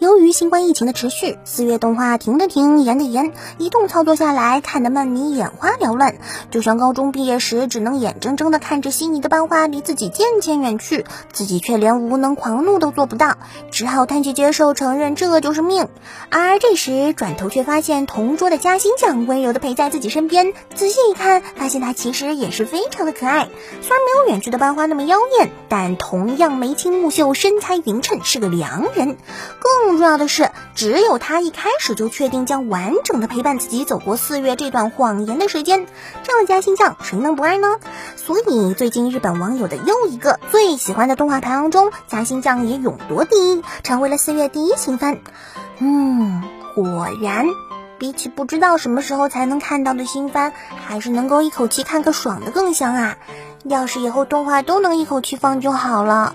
由于新冠疫情的持续，四月动画停的停，延的延，一通操作下来，看得曼妮眼花缭乱，就像高中毕业时只能眼睁睁地看着心仪的班花离自己渐渐远去，自己却连无能狂怒都做不到，只好叹气接受，承认这就是命。而这时转头却发现同桌的嘉欣酱温柔地陪在自己身边，仔细一看，发现她其实也是非常的可爱，虽然没有远去的班花那么妖艳，但同样眉清目秀，身材匀称，是个良人。更更重要的是，只有他一开始就确定将完整的陪伴自己走过四月这段谎言的时间，这样的嘉兴酱谁能不爱呢？所以最近日本网友的又一个最喜欢的动画排行中，嘉兴酱也勇夺第一，成为了四月第一新番。嗯，果然，比起不知道什么时候才能看到的新番，还是能够一口气看个爽的更香啊！要是以后动画都能一口气放就好了。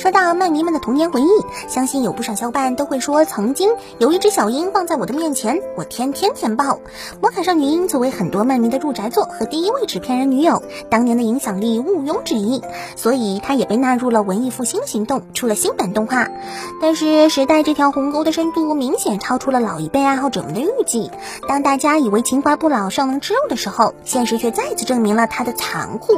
说到漫迷们的童年回忆，相信有不少小伙伴都会说，曾经有一只小鹰放在我的面前，我天天填爆。魔卡少女樱作为很多漫迷的入宅作和第一位纸片人女友，当年的影响力毋庸置疑，所以她也被纳入了文艺复兴行动，出了新版动画。但是时代这条鸿沟的深度明显超出了老一辈爱好者们的预计。当大家以为情怀不老，尚能吃肉的时候，现实却再次证明了它的残酷。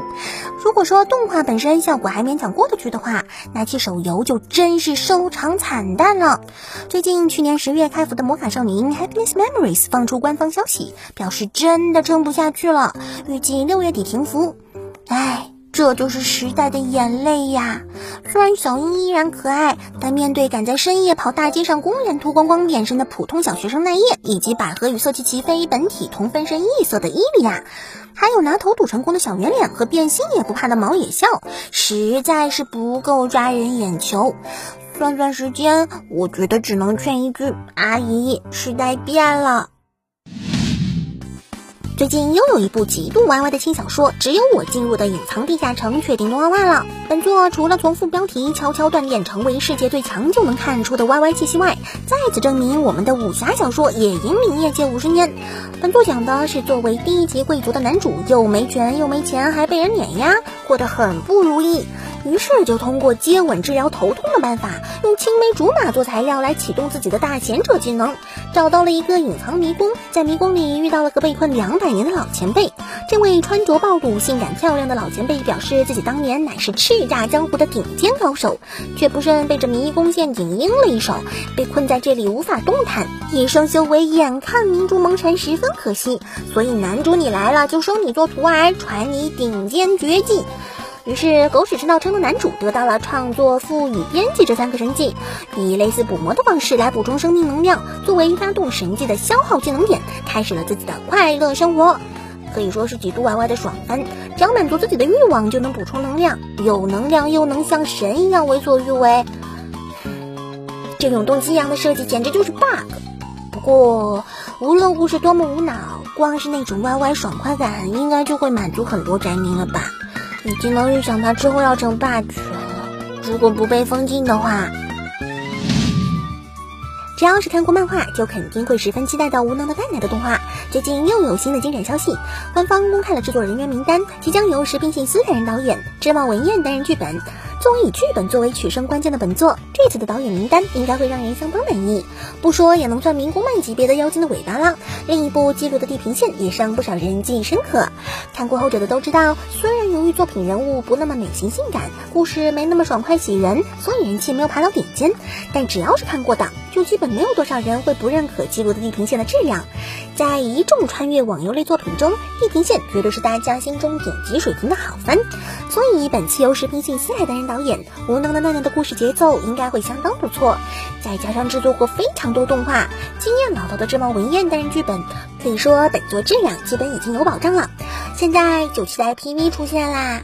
如果说动画本身效果还勉强过得去的话，那。手游就真是收场惨淡了。最近去年十月开服的《魔卡少女樱 Happiness Memories》放出官方消息，表示真的撑不下去了，预计六月底停服。唉。这就是时代的眼泪呀！虽然小樱依然可爱，但面对赶在深夜跑大街上公然脱光光变身的普通小学生奈叶，以及百合与色气齐飞、本体同分身异色的伊利亚，还有拿头堵成功的小圆脸和变心也不怕的毛野笑，实在是不够抓人眼球。算算时间，我觉得只能劝一句：阿姨，时代变了。最近又有一部极度 YY 的轻小说《只有我进入的隐藏地下城》确定动画化了。本作除了从副标题悄悄锻炼成为世界最强就能看出的 YY 气息外，再次证明我们的武侠小说也引领业界五十年。本作讲的是作为低级贵族的男主，又没权又没钱，还被人碾压，过得很不如意。于是就通过接吻治疗头痛的办法，用青梅竹马做材料来启动自己的大贤者技能，找到了一个隐藏迷宫，在迷宫里遇到了个被困两百年的老前辈。这位穿着暴露、性感漂亮的老前辈表示自己当年乃是叱咤江湖的顶尖高手，却不慎被这迷宫陷阱阴了一手，被困在这里无法动弹，一生修为眼看明珠蒙尘，十分可惜。所以男主你来了，就收你做徒儿，传你顶尖绝技。于是，狗屎吃到撑的男主得到了创作、赋予、编辑这三个神技，以类似捕魔的方式来补充生命能量，作为发动神技的消耗技能点，开始了自己的快乐生活。可以说是极度 YY 的爽番，只要满足自己的欲望就能补充能量，有能量又能像神一样为所欲为。这种动机一样的设计简直就是 bug。不过，无论故事多么无脑，光是那种 YY 爽快感，应该就会满足很多宅民了吧。已经能预想他之后要成霸权了。如果不被封禁的话，只要是看过漫画，就肯定会十分期待到无能的蛋奶的动画。最近又有新的进展消息，官方公开了制作人员名单，即将由石平信司担任导演，织茂文彦担任剧本。作为以剧本作为取胜关键的本作，这次的导演名单应该会让人相当满意。不说也能算民国漫级别的妖精的尾巴了。另一部记录的地平线也是让不少人记忆深刻。看过后者的都知道，虽然由于作品人物不那么美型性感，故事没那么爽快喜人，所以人气没有爬到顶尖，但只要是看过的，就基本没有多少人会不认可记录的地平线的质量。在一众穿越网游类作品中，地平线绝对是大家心中顶级水平的好番。所以本期由石平信司来担任导演，无能的奈奈的故事节奏应该会相当不错。再加上制作过非常多动画，经验老道的织茂文彦担任剧本，可以说本作质量基本已经有保障了。现在就期待 PV 出现啦！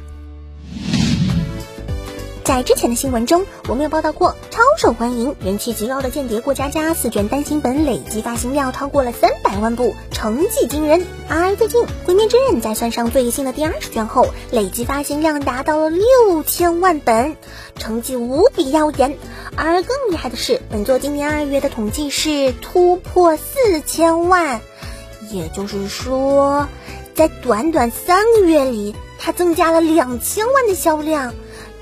在之前的新闻中，我们有报道过超受欢迎、人气极高的《间谍过家家》四卷单行本累计发行量超过了三百万部，成绩惊人。而最近《鬼灭之刃》在算上最新的第二十卷后，累计发行量达到了六千万本，成绩无比耀眼。而更厉害的是，本作今年二月的统计是突破四千万，也就是说，在短短三个月里，它增加了两千万的销量。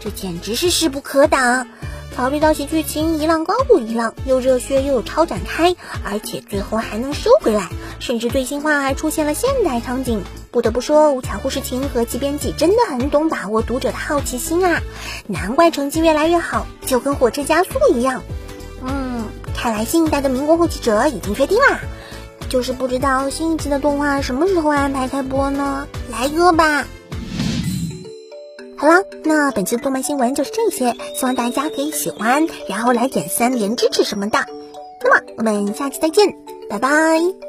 这简直是势不可挡，考虑到喜剧情一浪高过一浪，又热血又有超展开，而且最后还能收回来，甚至最新话还出现了现代场景。不得不说，吴巧护士晴和其编辑真的很懂把握读者的好奇心啊，难怪成绩越来越好，就跟火车加速一样。嗯，看来新一代的民国后期者已经确定啦，就是不知道新一期的动画什么时候安排开播呢？来个吧。好了，那本期的动漫新闻就是这些，希望大家可以喜欢，然后来点三连支持什么的。那么我们下期再见，拜拜。